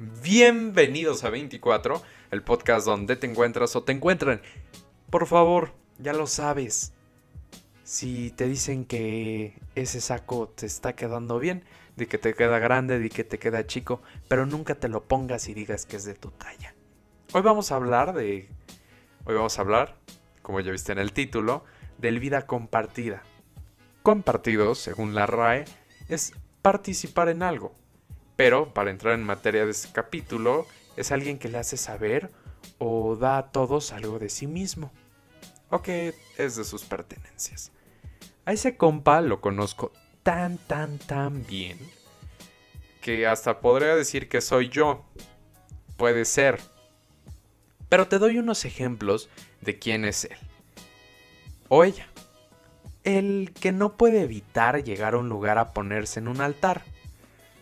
Bienvenidos a 24, el podcast donde te encuentras o te encuentran. Por favor, ya lo sabes. Si te dicen que ese saco te está quedando bien, de que te queda grande, de que te queda chico, pero nunca te lo pongas y digas que es de tu talla. Hoy vamos a hablar de... Hoy vamos a hablar, como ya viste en el título, del vida compartida. Compartido, según la RAE, es participar en algo. Pero para entrar en materia de este capítulo, es alguien que le hace saber o da a todos algo de sí mismo. O que es de sus pertenencias. A ese compa lo conozco tan, tan, tan bien que hasta podría decir que soy yo. Puede ser. Pero te doy unos ejemplos de quién es él. O ella. El que no puede evitar llegar a un lugar a ponerse en un altar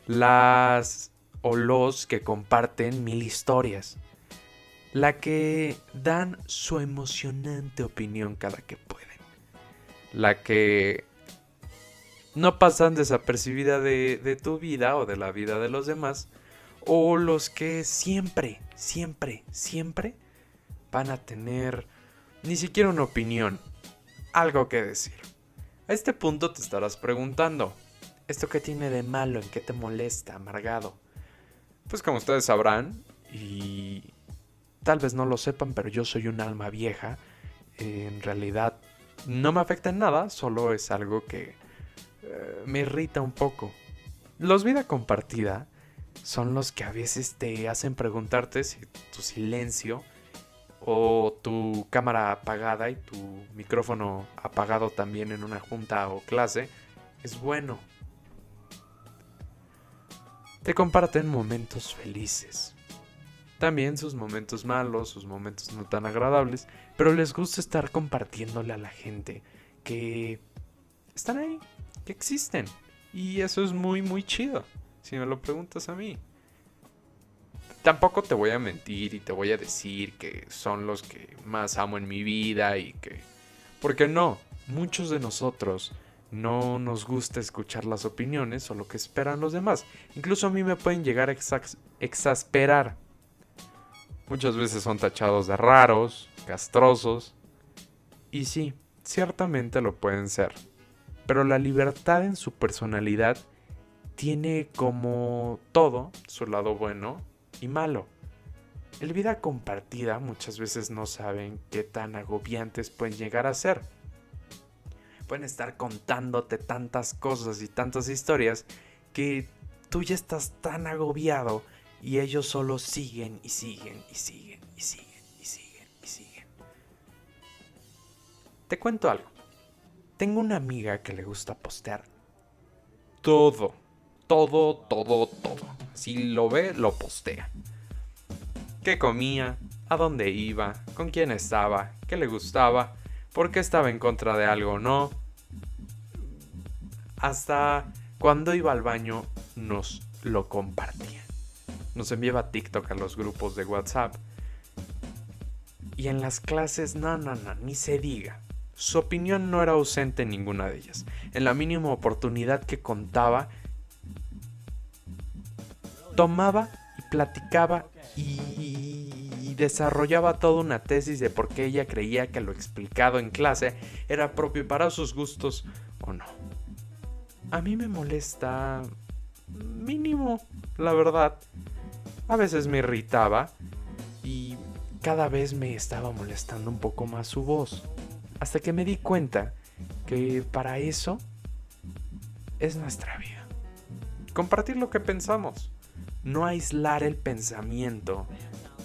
las o los que comparten mil historias, la que dan su emocionante opinión cada que pueden, la que no pasan desapercibida de, tu vida o de la vida de los demás, o los que siempre, siempre, siempre van a tener ni siquiera una opinión, algo que decir. A este punto te estarás preguntando, ¿Esto qué tiene de malo? ¿En qué te molesta, amargado? Pues como ustedes sabrán, y tal vez no lo sepan, pero yo soy un alma vieja. En realidad no me afecta en nada, solo es algo que eh, me irrita un poco. Los vida compartida son los que a veces te hacen preguntarte si tu silencio o tu cámara apagada y tu micrófono apagado también en una junta o clase es bueno te comparten momentos felices. También sus momentos malos, sus momentos no tan agradables, pero les gusta estar compartiéndole a la gente que están ahí, que existen. Y eso es muy, muy chido, si me lo preguntas a mí. Tampoco te voy a mentir y te voy a decir que son los que más amo en mi vida y que... Porque no, muchos de nosotros no nos gusta escuchar las opiniones o lo que esperan los demás. Incluso a mí me pueden llegar a exasperar. Muchas veces son tachados de raros, castrosos. Y sí, ciertamente lo pueden ser. Pero la libertad en su personalidad tiene como todo su lado bueno y malo. El vida compartida muchas veces no saben qué tan agobiantes pueden llegar a ser pueden estar contándote tantas cosas y tantas historias que tú ya estás tan agobiado y ellos solo siguen y siguen y siguen y siguen y siguen y siguen. Te cuento algo. Tengo una amiga que le gusta postear todo, todo, todo, todo. Si lo ve, lo postea. ¿Qué comía? ¿A dónde iba? ¿Con quién estaba? ¿Qué le gustaba? Por qué estaba en contra de algo o no. Hasta cuando iba al baño nos lo compartía. Nos enviaba TikTok a los grupos de WhatsApp. Y en las clases, no, no, no, ni se diga. Su opinión no era ausente en ninguna de ellas. En la mínima oportunidad que contaba, tomaba y platicaba y desarrollaba toda una tesis de por qué ella creía que lo explicado en clase era propio para sus gustos o no. A mí me molesta mínimo, la verdad. A veces me irritaba y cada vez me estaba molestando un poco más su voz. Hasta que me di cuenta que para eso es nuestra vida. Compartir lo que pensamos. No aislar el pensamiento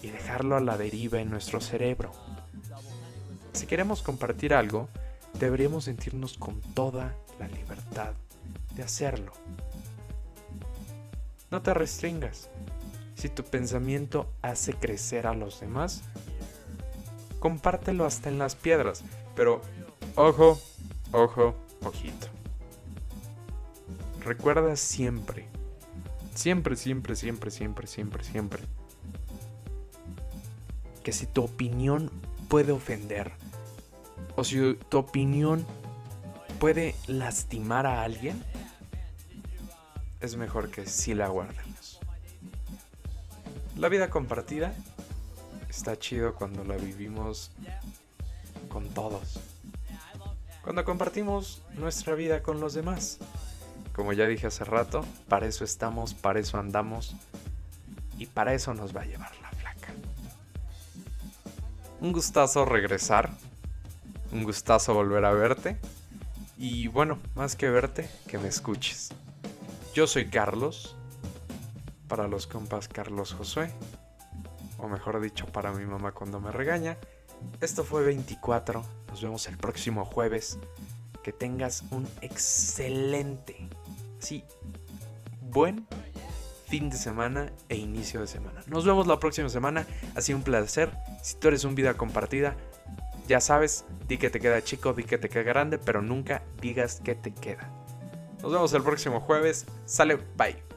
y dejarlo a la deriva en nuestro cerebro. Si queremos compartir algo, deberíamos sentirnos con toda la libertad de hacerlo. No te restringas. Si tu pensamiento hace crecer a los demás, compártelo hasta en las piedras. Pero, ojo, ojo, ojito. Recuerda siempre, siempre, siempre, siempre, siempre, siempre, siempre que si tu opinión puede ofender o si tu opinión puede lastimar a alguien, es mejor que sí la guardemos. La vida compartida está chido cuando la vivimos con todos. Cuando compartimos nuestra vida con los demás. Como ya dije hace rato, para eso estamos, para eso andamos y para eso nos va a llevar la. Un gustazo regresar, un gustazo volver a verte y bueno, más que verte, que me escuches. Yo soy Carlos, para los compas Carlos Josué, o mejor dicho, para mi mamá cuando me regaña. Esto fue 24, nos vemos el próximo jueves. Que tengas un excelente, sí, buen fin de semana e inicio de semana. Nos vemos la próxima semana. Ha sido un placer. Si tú eres un vida compartida, ya sabes, di que te queda chico, di que te queda grande, pero nunca digas que te queda. Nos vemos el próximo jueves. Sale, bye.